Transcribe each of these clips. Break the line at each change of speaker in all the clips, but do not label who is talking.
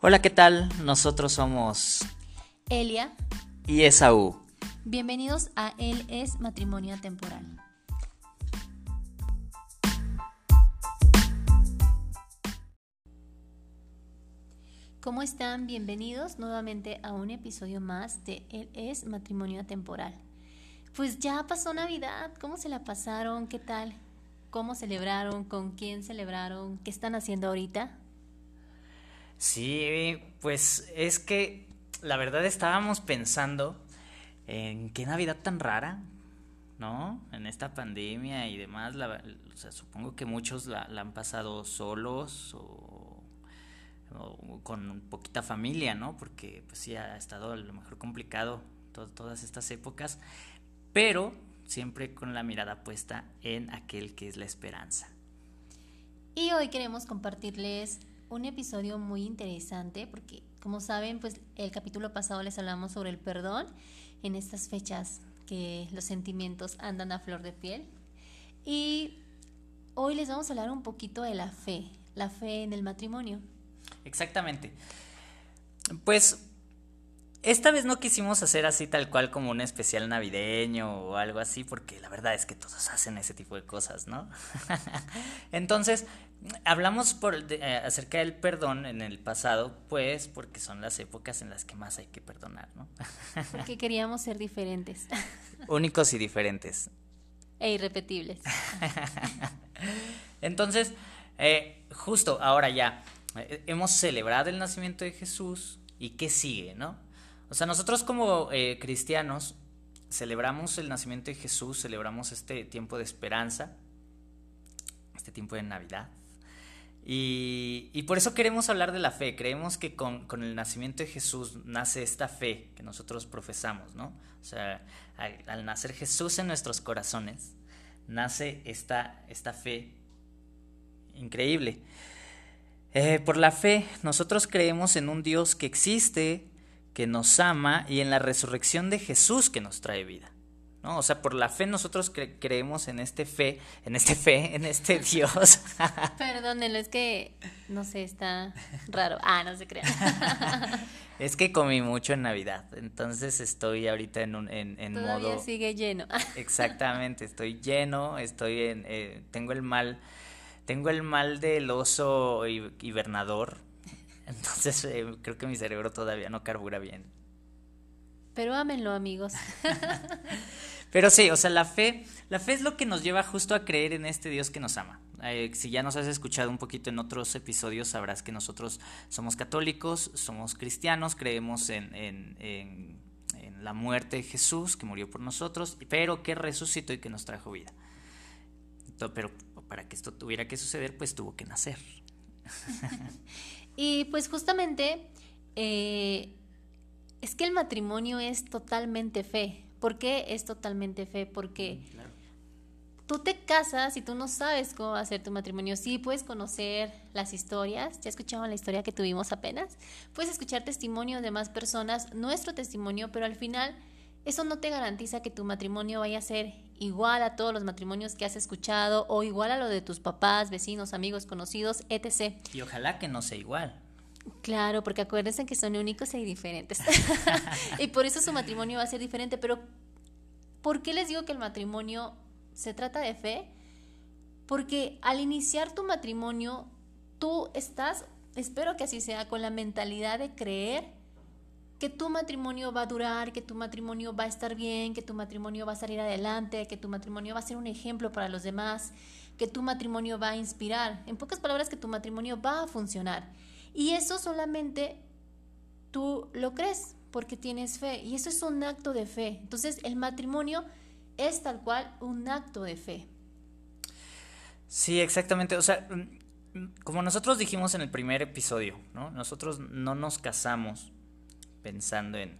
Hola, ¿qué tal? Nosotros somos
Elia
y Esaú.
Bienvenidos a Él es Matrimonio Temporal. ¿Cómo están? Bienvenidos nuevamente a un episodio más de Él es Matrimonio Temporal. Pues ya pasó Navidad, ¿cómo se la pasaron? ¿Qué tal? ¿Cómo celebraron? ¿Con quién celebraron? ¿Qué están haciendo ahorita?
Sí, pues es que la verdad estábamos pensando en qué Navidad tan rara, ¿no? En esta pandemia y demás, supongo que muchos la, han pasado solos o, con poquita familia, ¿no? Porque pues sí ha estado a lo mejor complicado todas estas épocas, pero siempre con la mirada puesta en aquel que es la esperanza.
Y hoy queremos compartirles un episodio muy interesante porque, como saben, pues el capítulo pasado les hablamos sobre el perdón en estas fechas que los sentimientos andan a flor de piel. Y hoy les vamos a hablar un poquito de la fe, la fe en el matrimonio.
Exactamente. Pues esta vez no quisimos hacer así tal cual como un especial navideño o algo así, porque la verdad es que todos hacen ese tipo de cosas, ¿no? Entonces, hablamos por, eh, acerca del perdón en el pasado, pues porque son las épocas en las que más hay que perdonar, ¿no?
porque queríamos ser diferentes.
Únicos y diferentes.
E irrepetibles.
Entonces, eh, justo ahora ya, eh, hemos celebrado el nacimiento de Jesús y qué sigue, ¿no? O sea, nosotros como cristianos celebramos el nacimiento de Jesús, celebramos este tiempo de esperanza, este tiempo de Navidad. Y, por eso queremos hablar de la fe. Creemos que con, el nacimiento de Jesús nace esta fe que nosotros profesamos, ¿no? O sea, al, nacer Jesús en nuestros corazones, nace esta, esta fe increíble. Eh, por la fe, nosotros creemos en un Dios que existe, que nos ama y en la resurrección de Jesús que nos trae vida. ¿no? O sea, por la fe nosotros creemos en este fe, en este fe, en este Dios.
Perdónenlo, es que, no sé, está raro. Ah, no se crean.
es que comí mucho en Navidad, entonces estoy ahorita en, un, en, en
Todavía sigue lleno.
Exactamente, estoy lleno, estoy en... Eh, tengo el mal... Tengo el mal del oso hibernador, entonces eh, creo que mi cerebro todavía no carbura bien.
Pero ámenlo, amigos.
Pero sí, o sea, la fe, la fe es lo que nos lleva justo a creer en este Dios que nos ama. Eh, si ya nos has escuchado un poquito en otros episodios, sabrás que nosotros somos católicos, somos cristianos, creemos en, en, en, en la muerte de Jesús, que murió por nosotros, pero que resucitó y que nos trajo vida. Pero para que esto tuviera que suceder, pues tuvo que nacer.
y pues justamente eh, es que el matrimonio es totalmente fe. ¿Por qué es totalmente fe? Porque tú te casas y tú no sabes cómo va a ser tu matrimonio. Sí, puedes conocer las historias. Ya escuchaban la historia que tuvimos apenas. Puedes escuchar testimonios de más personas, nuestro testimonio, pero al final eso no te garantiza que tu matrimonio vaya a ser igual a todos los matrimonios que has escuchado o igual a lo de tus papás, vecinos, amigos, conocidos, etc.
Y ojalá que no sea igual.
Claro, porque acuérdense que son únicos y diferentes. y por eso su matrimonio va a ser diferente. Pero, ¿por qué les digo que el matrimonio se trata de fe? Porque al iniciar tu matrimonio, tú estás, espero que así sea, con la mentalidad de creer que tu matrimonio va a durar, que tu matrimonio va a estar bien, que tu matrimonio va a salir adelante, que tu matrimonio va a ser un ejemplo para los demás, que tu matrimonio va a inspirar. En pocas palabras, que tu matrimonio va a funcionar. Y eso solamente tú lo crees porque tienes fe. Y eso es un acto de fe. Entonces el matrimonio es tal cual un acto de fe.
Sí, exactamente. O sea, mm, como nosotros dijimos en el primer episodio, ¿no? Nosotros no nos casamos pensando en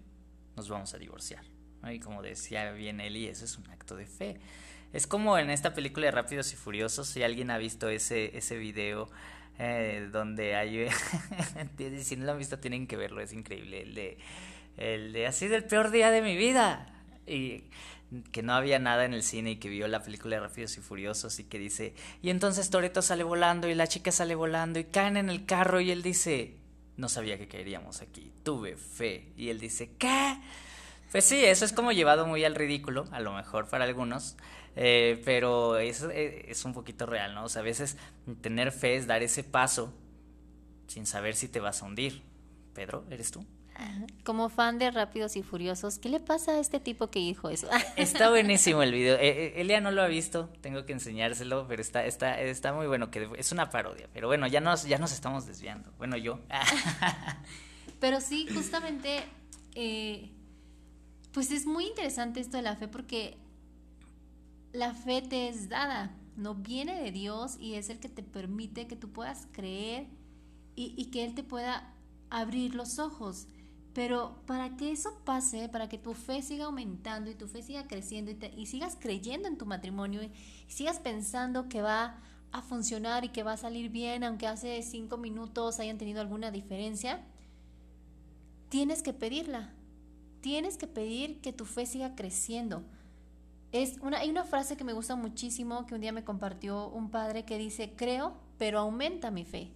nos vamos a divorciar. Y como decía bien Eli, eso es un acto de fe. Es como en esta película de Rápidos y Furiosos, si alguien ha visto ese, ese video eh, donde hay, si no lo han visto tienen que verlo, es increíble, el de, el de así del peor día de mi vida, y que no había nada en el cine y que vio la película de Rápidos y Furiosos y que dice, y entonces Toreto sale volando y la chica sale volando y caen en el carro y él dice, no sabía que caeríamos aquí, tuve fe. Y él dice, ¿qué? Pues sí, eso es como llevado muy al ridículo, a lo mejor para algunos, eh, pero es, eh, es un poquito real, ¿no? O sea, a veces tener fe es dar ese paso sin saber si te vas a hundir. Pedro, ¿eres tú?
Como fan de Rápidos y Furiosos, ¿qué le pasa a este tipo que dijo eso?
Está buenísimo el video. Eh, eh, Elia no lo ha visto, tengo que enseñárselo, pero está, está, está muy bueno, que es una parodia. Pero bueno, ya nos, ya nos estamos desviando. Bueno, yo.
pero sí, justamente, eh, pues es muy interesante esto de la fe porque la fe te es dada, no viene de Dios y es el que te permite que tú puedas creer y, y que Él te pueda abrir los ojos. Pero para que eso pase, para que tu fe siga aumentando y tu fe siga creciendo y, sigas creyendo en tu matrimonio y, sigas pensando que va a funcionar y que va a salir bien, aunque hace cinco minutos hayan tenido alguna diferencia, tienes que pedirla. Tienes que pedir que tu fe siga creciendo. Es una, hay una frase que me gusta muchísimo que un día me compartió un padre que dice, creo, pero aumenta mi fe.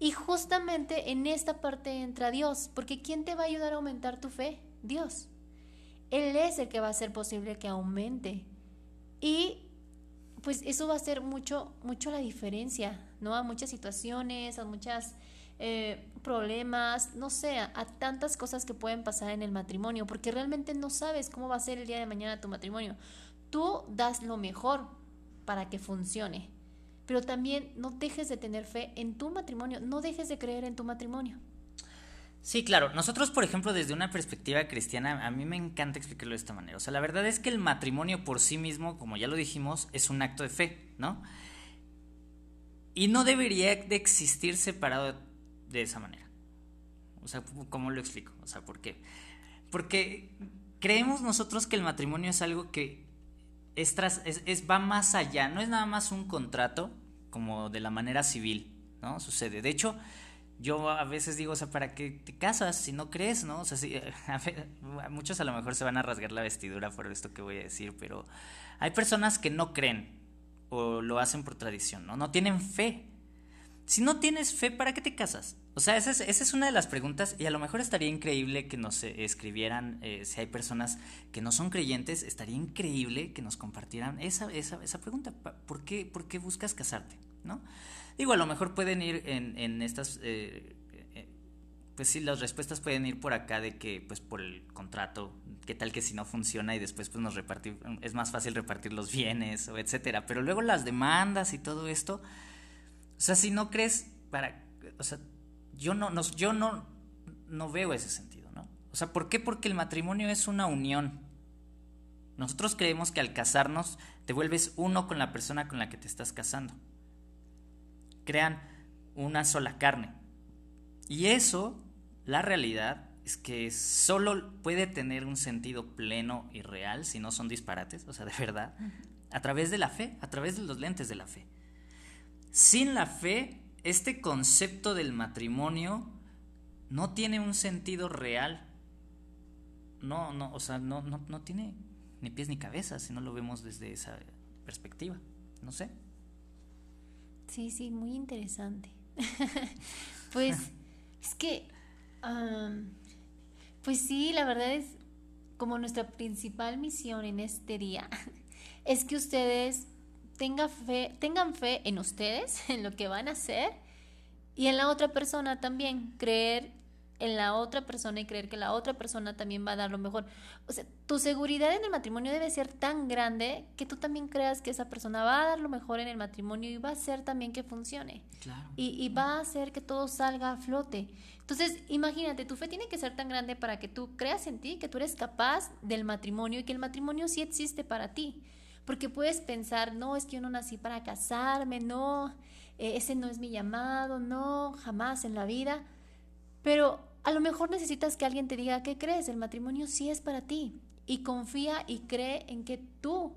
Y justamente en esta parte entra Dios, porque ¿quién te va a ayudar a aumentar tu fe? Dios. Él es el que va a hacer posible que aumente. Y pues eso va a hacer mucho, mucho la diferencia, ¿no? A muchas situaciones, a muchos eh, problemas, no sé, a, a, tantas cosas que pueden pasar en el matrimonio, porque realmente no sabes cómo va a ser el día de mañana tu matrimonio. Tú das lo mejor para que funcione pero también no dejes de tener fe en tu matrimonio, no dejes de creer en tu matrimonio.
Sí, claro. Nosotros, por ejemplo, desde una perspectiva cristiana, a mí me encanta explicarlo de esta manera. O sea, la verdad es que el matrimonio por sí mismo, como ya lo dijimos, es un acto de fe, ¿no? Y no debería de existir separado de esa manera. O sea, ¿cómo lo explico? O sea, ¿por qué? Porque creemos nosotros que el matrimonio es algo que es, es, va más allá, no es nada más un contrato como de la manera civil, ¿no? Sucede. De hecho, yo a veces digo, o sea, ¿para qué te casas si no crees, no? O sea, a muchos a lo mejor se van a rasgar la vestidura por esto que voy a decir, pero hay personas que no creen o lo hacen por tradición, ¿no? No tienen fe. Si no tienes fe, ¿para qué te casas? O sea, esa es, una de las preguntas y a lo mejor estaría increíble que nos eh, escribieran, eh, si hay personas que no son creyentes, estaría increíble que nos compartieran esa, esa, esa pregunta. ¿Por qué, ¿Por qué buscas casarte? ¿No? Digo, a lo mejor pueden ir en, en estas... Eh, pues sí, las respuestas pueden ir por acá de que, pues por el contrato, qué tal que si no funciona y después pues nos repartir, es más fácil repartir los bienes o etcétera. Pero luego las demandas y todo esto, o sea, si no crees, para, o sea, yo no, no, yo no, no veo ese sentido, ¿no? O sea, ¿por qué? Porque el matrimonio es una unión. Nosotros creemos que al casarnos te vuelves uno con la persona con la que te estás casando. Crean una sola carne. Y eso, la realidad, es que solo puede tener un sentido pleno y real, si no son disparates, o sea, de verdad, a través de la fe, a través de los lentes de la fe. Sin la fe, este concepto del matrimonio no tiene un sentido real. No, no, o sea, no, no, no tiene ni pies ni cabeza si no lo vemos desde esa perspectiva. No sé.
Sí, sí, muy interesante. pues es que, pues sí, la verdad es como nuestra principal misión en este día es que ustedes tenga fe, tengan fe en ustedes, en lo que van a hacer y en la otra persona también, creer en la otra persona y creer que la otra persona también va a dar lo mejor. O sea, tu seguridad en el matrimonio debe ser tan grande que tú también creas que esa persona va a dar lo mejor en el matrimonio y va a hacer también que funcione. Y, y va a hacer que todo salga a flote. Entonces, imagínate, tu fe tiene que ser tan grande para que tú creas en ti, que tú eres capaz del matrimonio y que el matrimonio sí existe para ti. Porque puedes pensar, no, es que yo no nací para casarme, no, eh, ese no es mi llamado, no, jamás en la vida. Pero a lo mejor necesitas que alguien te diga, ¿qué crees? El matrimonio sí es para ti. Y confía y cree en que tú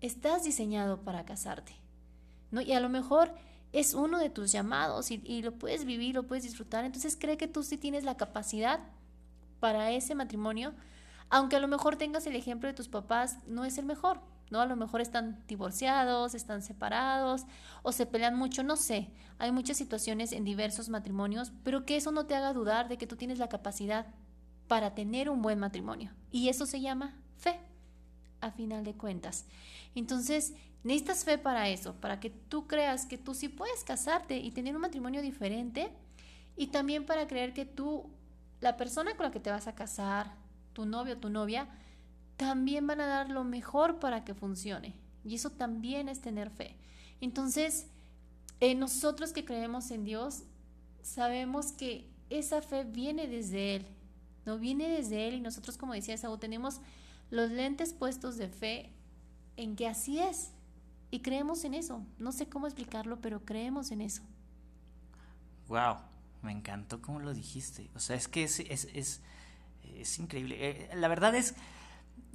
estás diseñado para casarte. ¿no? Y a lo mejor es uno de tus llamados y, y lo puedes vivir, lo puedes disfrutar. Entonces cree que tú sí tienes la capacidad para ese matrimonio, aunque a lo mejor tengas el ejemplo de tus papás, no es el mejor ¿no? A lo mejor están divorciados, están separados o se pelean mucho, no sé. Hay muchas situaciones en diversos matrimonios, pero que eso no te haga dudar de que tú tienes la capacidad para tener un buen matrimonio. Y eso se llama fe, a final de cuentas. Entonces, necesitas fe para eso, para que tú creas que tú sí puedes casarte y tener un matrimonio diferente y también para creer que tú, la persona con la que te vas a casar, tu novio o tu novia, también van a dar lo mejor para que funcione. Y eso también es tener fe. Entonces, eh, nosotros que creemos en Dios, sabemos que esa fe viene desde Él, no viene desde Él y nosotros, como decía Saúl, tenemos los lentes puestos de fe en que así es. Y creemos en eso. No sé cómo explicarlo, pero creemos en eso.
Wow, me encantó cómo lo dijiste. O sea, es que es, es, es, es increíble. Eh, la verdad es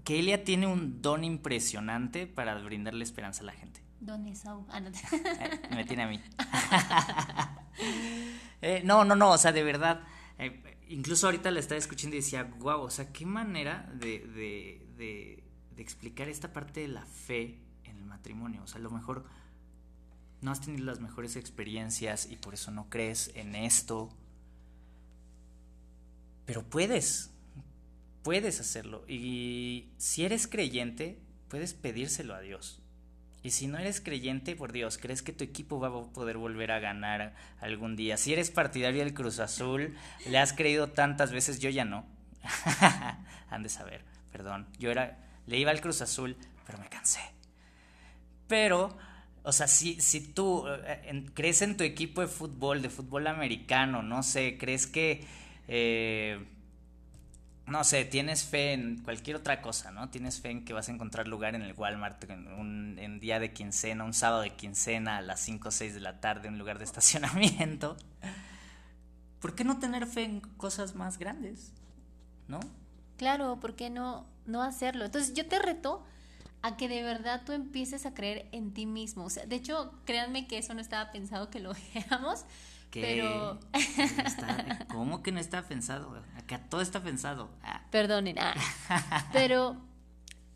que Elia tiene un don impresionante para brindarle esperanza a la gente.
Don Esaú. Ah, no.
Eh, me tiene a mí. Eh, no, no, no, o sea, de verdad. Incluso ahorita la estaba escuchando y decía, wow, o sea, qué manera de, de, de, de explicar esta parte de la fe en el matrimonio. O sea, a lo mejor no has tenido las mejores experiencias y por eso no crees en esto. Pero puedes, puedes hacerlo. Y si eres creyente, puedes pedírselo a Dios. Y si no eres creyente, por Dios, ¿crees que tu equipo va a poder volver a ganar algún día? Si eres partidario del Cruz Azul, le has creído tantas veces, yo ya no. Han de saber, perdón. Yo era, le iba al Cruz Azul, pero me cansé. Pero, o sea, si, si tú eh, crees en tu equipo de fútbol, de fútbol americano, no sé, crees que... Eh, no sé, tienes fe en cualquier otra cosa, ¿no? Tienes fe en que vas a encontrar lugar en el Walmart en un día de quincena, un sábado de quincena a las 5 o 6 de la tarde, un lugar de estacionamiento. ¿Por qué no tener fe en cosas más grandes? ¿No?
Claro, ¿por qué no, no hacerlo? Entonces yo te reto a que de verdad tú empieces a creer en ti mismo. O sea, de hecho, créanme que eso no estaba pensado que lo veamos, pero...
Está, ¿Cómo que no está pensado? Acá todo está pensado. Ah.
Perdonen. Ah. Pero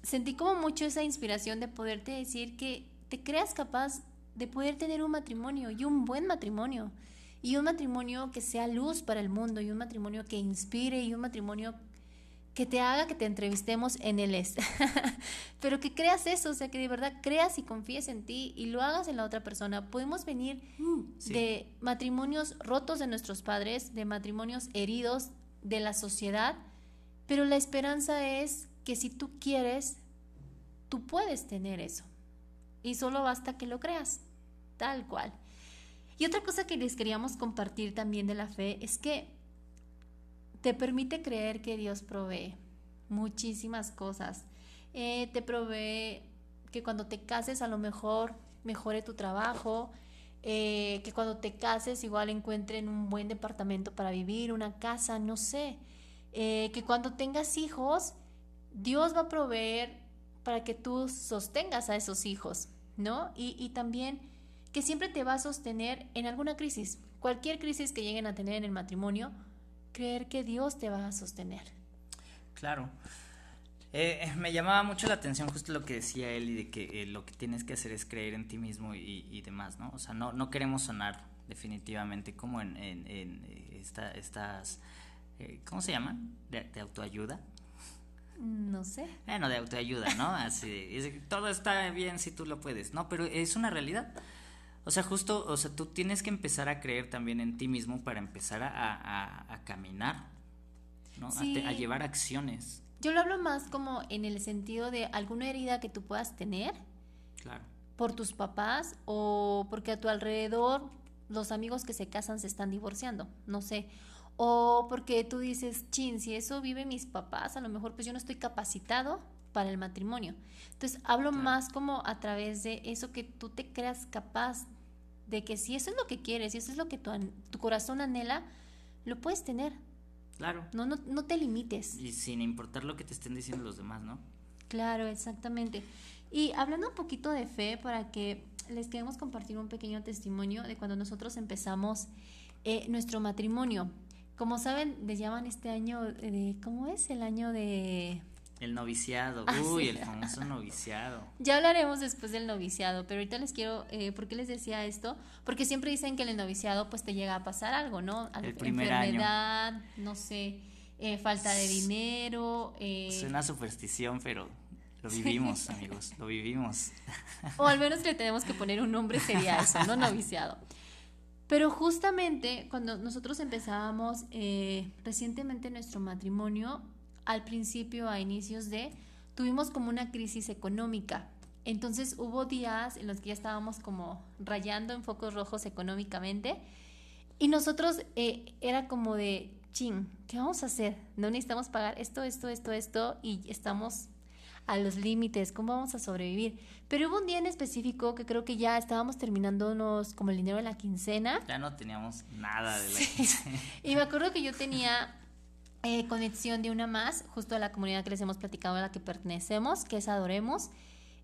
sentí como mucho esa inspiración de poderte decir que te creas capaz de poder tener un matrimonio y un buen matrimonio. Y un matrimonio que sea luz para el mundo y un matrimonio que inspire y un matrimonio que te haga que te entrevistemos en el es. Pero que creas eso, o sea, que de verdad creas y confíes en ti y lo hagas en la otra persona. Podemos venir sí. de matrimonios rotos de nuestros padres, de matrimonios heridos de la sociedad, pero la esperanza es que si tú quieres, tú puedes tener eso. Y solo basta que lo creas, tal cual. Y otra cosa que les queríamos compartir también de la fe es que te permite creer que Dios provee muchísimas cosas. Eh, te provee que cuando te cases a lo mejor mejore tu trabajo, eh, que cuando te cases igual encuentren un buen departamento para vivir, una casa, no sé. Eh, que cuando tengas hijos, Dios va a proveer para que tú sostengas a esos hijos, ¿no? Y, y también que siempre te va a sostener en alguna crisis. Cualquier crisis que lleguen a tener en el matrimonio, creer que Dios te va a sostener.
Claro. Eh, me llamaba mucho la atención justo lo que decía él y de que eh, lo que tienes que hacer es creer en ti mismo y, y, demás, ¿no? O sea, no, no queremos sonar definitivamente como en, en, en esta, estas, eh, ¿cómo se llaman? ¿De, de autoayuda?
No sé.
Bueno, de autoayuda, ¿no? Así, es, todo está bien si tú lo puedes, ¿no? Pero es una realidad. O sea, justo, o sea, tú tienes que empezar a creer también en ti mismo para empezar a, a, a caminar, ¿no? Sí. A, te, a, llevar acciones.
Yo lo hablo más como en el sentido de alguna herida que tú puedas tener.
Claro.
Por tus papás o porque a tu alrededor los amigos que se casan se están divorciando, no sé. O porque tú dices, chin, si eso vive mis papás, a lo mejor pues yo no estoy capacitado para el matrimonio. Entonces, hablo claro. más como a través de eso que tú te creas capaz de que si eso es lo que quieres, si eso es lo que tu, tu corazón anhela, lo puedes tener.
Claro.
No, no, no te limites.
Y sin importar lo que te estén diciendo los demás, ¿no?
Claro, exactamente. Y hablando un poquito de fe, para que les queremos compartir un pequeño testimonio de cuando nosotros empezamos eh, nuestro matrimonio. Como saben, les llaman este año de, ¿cómo es? El año de
El noviciado, ah, uy, el famoso noviciado.
Ya hablaremos después del noviciado, pero ahorita les quiero, eh, ¿por qué les decía esto? Porque siempre dicen que en el noviciado pues te llega a pasar algo, ¿no?
El primer
Enfermedad, no sé, eh, falta de dinero.
Eh... Es una superstición, pero lo vivimos, amigos, lo vivimos.
O al menos le tenemos que poner un nombre, sería eso, no noviciado. Pero justamente cuando nosotros empezábamos eh, recientemente nuestro matrimonio, al principio, a inicios de, tuvimos como una crisis económica. Entonces hubo días en los que ya estábamos como rayando en focos rojos económicamente y nosotros eh, era como de, ching, ¿qué vamos a hacer? No necesitamos pagar esto, esto, esto, esto y estamos a los límites, ¿cómo vamos a sobrevivir? Pero hubo un día en específico que creo que ya estábamos terminándonos como el dinero de la quincena.
Ya no teníamos nada de la quincena.
Y me acuerdo que yo tenía eh, conexión de una más, justo a la comunidad que les hemos platicado a la que pertenecemos, que es Adoremos.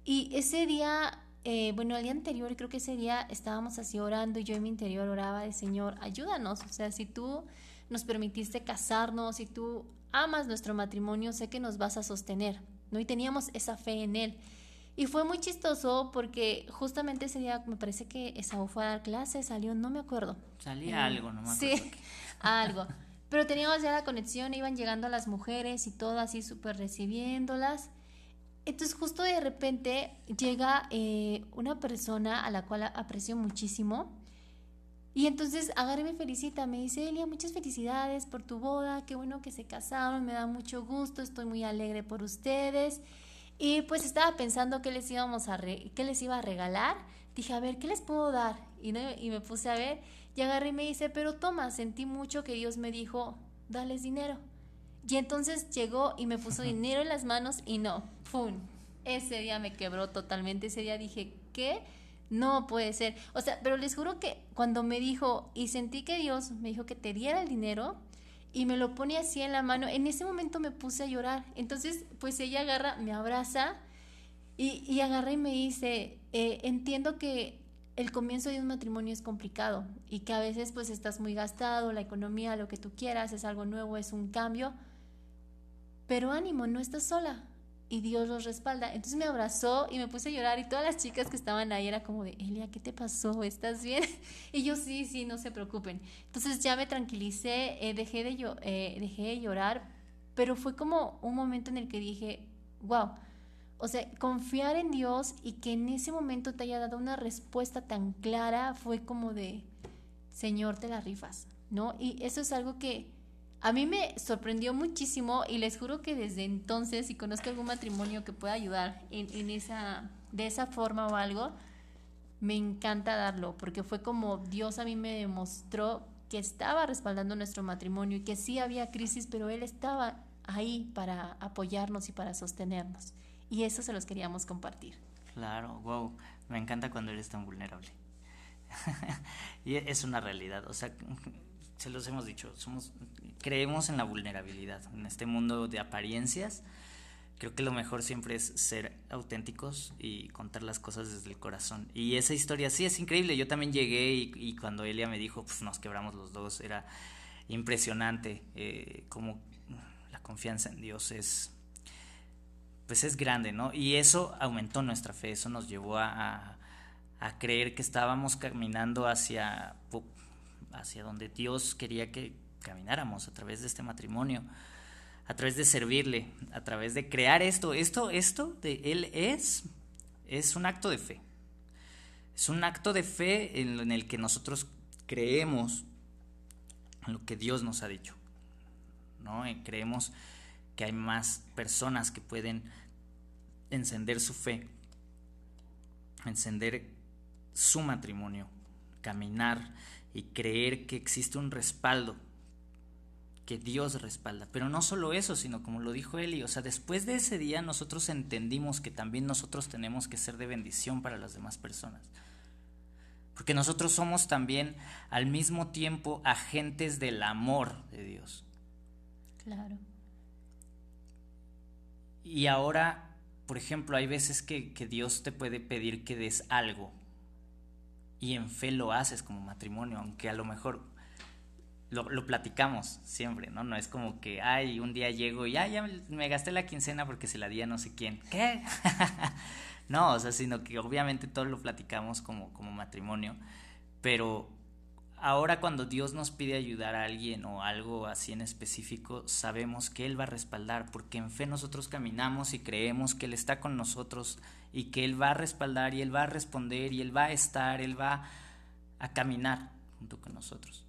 Y ese día, eh, bueno, el día anterior, creo que ese día estábamos así orando y yo en mi interior oraba de Señor, ayúdanos. O sea, si tú nos permitiste casarnos, si tú amas nuestro matrimonio, sé que nos vas a sostener, ¿no? Y teníamos esa fe en Él. Y fue muy chistoso porque justamente ese día me parece que Esaú fue a dar clases, salió, no me acuerdo.
Salía algo, no me
acuerdo. Sí, algo. Pero teníamos ya la conexión, iban llegando las mujeres y todo así súper recibiéndolas. Entonces justo de repente llega eh, una persona a la cual aprecio muchísimo y entonces agarre me felicita, me dice, Elia, muchas felicidades por tu boda, qué bueno que se casaron, me da mucho gusto, estoy muy alegre por ustedes. Y pues estaba pensando qué les íbamos a qué les iba a regalar. Dije, a ver, ¿qué les puedo dar? Y, y me puse a ver y agarré y me dice, pero toma, sentí mucho que Dios me dijo, dales dinero. Y entonces llegó y me puso dinero en las manos y no, ¡pum! Ese día me quebró totalmente. Ese día dije, ¿qué? No puede ser. O sea, pero les juro que cuando me dijo y sentí que Dios me dijo que te diera el dinero y me lo pone así en la mano, en ese momento me puse a llorar. Entonces, pues ella agarra, me abraza y, y agarra y me dice, eh, entiendo que el comienzo de un matrimonio es complicado y que a veces pues estás muy gastado, la economía, lo que tú quieras, es algo nuevo, es un cambio. Pero ánimo, no estás sola y Dios los respalda. Entonces me abrazó y me puse a llorar y todas las chicas que estaban ahí era como de, Elia, ¿qué te pasó? ¿Estás bien? Y yo sí, sí, no se preocupen. Entonces ya me tranquilicé, eh, dejé, de eh, dejé de llorar, pero fue como un momento en el que dije, wow o sea, confiar en Dios y que en ese momento te haya dado una respuesta tan clara fue como de, Señor, te la rifas, ¿no? Y eso es algo que a mí me sorprendió muchísimo y les juro que desde entonces, si conozco algún matrimonio que pueda ayudar en, en esa, de esa forma o algo, me encanta darlo, porque fue como Dios a mí me demostró que estaba respaldando nuestro matrimonio y que sí había crisis, pero Él estaba ahí para apoyarnos y para sostenernos. Y eso se los queríamos compartir.
Claro, wow, me encanta cuando eres tan vulnerable. y es una realidad, o sea, se los hemos dicho, creemos en la vulnerabilidad, en este mundo de apariencias. Creo que lo mejor siempre es ser auténticos y contar las cosas desde el corazón. Y esa historia sí es increíble. Yo también llegué y, cuando Elia me dijo, pues nos quebramos los dos, era impresionante eh, como la confianza en Dios es pues es grande, ¿no? Y eso aumentó nuestra fe, eso nos llevó a, creer que estábamos caminando hacia, hacia donde Dios quería que camináramos a través de este matrimonio, a través de servirle, a través de crear esto. Esto, esto de Él es, es un acto de fe. Es un acto de fe en, el que nosotros creemos en lo que Dios nos ha dicho. ¿no? creemos que hay más personas que pueden encender su fe, encender su matrimonio, caminar y creer que existe un respaldo, que Dios respalda. Pero no solo eso, sino como lo dijo Eli, o sea, después de ese día nosotros entendimos que también nosotros tenemos que ser de bendición para las demás personas. Porque nosotros somos también al mismo tiempo agentes del amor de Dios.
Claro.
Y ahora, por ejemplo, hay veces que, Dios te puede pedir que des algo y en fe lo haces como matrimonio, aunque a lo mejor lo, lo, platicamos siempre, ¿no? No es como que, ay, un día llego y, ay, ya me gasté la quincena porque se la di a no sé quién. ¿Qué? no, o sea, sino que obviamente todo lo platicamos como, como matrimonio, pero ahora cuando Dios nos pide ayudar a alguien o algo así en específico, sabemos que Él va a respaldar, porque en fe nosotros caminamos y creemos que Él está con nosotros y que Él va a respaldar y Él va a responder y Él va a estar, Él va a caminar junto con nosotros.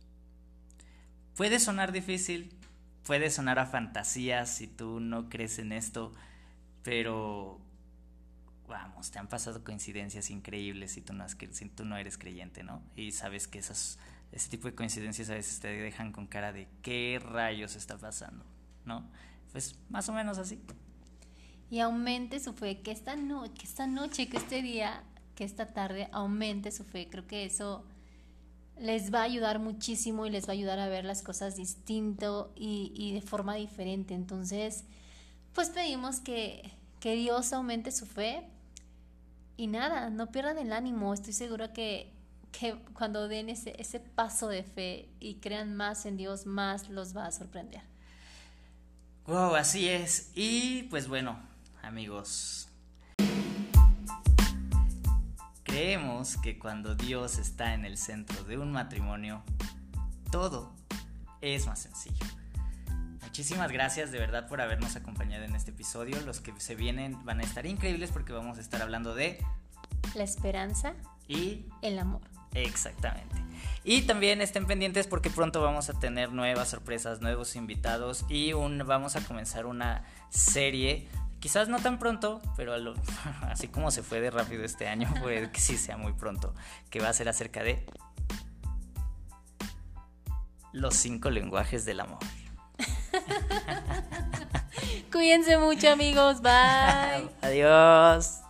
Puede sonar difícil, puede sonar a fantasías si tú no crees en esto, pero vamos, te han pasado coincidencias increíbles si tú no, tú no eres creyente, ¿no? Y sabes que esas, ese tipo de coincidencias a veces te dejan con cara de qué rayos está pasando, ¿no? Pues más o menos así.
Y aumente su fe, que esta, no, que esta noche, que este día, que esta tarde aumente su fe. Creo que eso les va a ayudar muchísimo y les va a ayudar a ver las cosas distinto y, y de forma diferente. Entonces, pues pedimos que, que Dios aumente su fe y nada, no pierdan el ánimo. Estoy segura que, que cuando den ese, ese paso de fe y crean más en Dios, más los va a sorprender.
Wow, así es. Y pues bueno, amigos, Creemos que cuando Dios está en el centro de un matrimonio, todo es más sencillo. Muchísimas gracias de verdad por habernos acompañado en este episodio. Los que se vienen van a estar increíbles porque vamos a estar hablando de
la esperanza
y
el amor.
Exactamente. Y también estén pendientes porque pronto vamos a tener nuevas sorpresas, nuevos invitados y un, vamos a comenzar una serie Quizás no tan pronto, pero así como se fue de rápido este año, puede que sí sea muy pronto, que va a ser acerca de los cinco lenguajes del amor.
Cuídense mucho amigos, bye.
Adiós.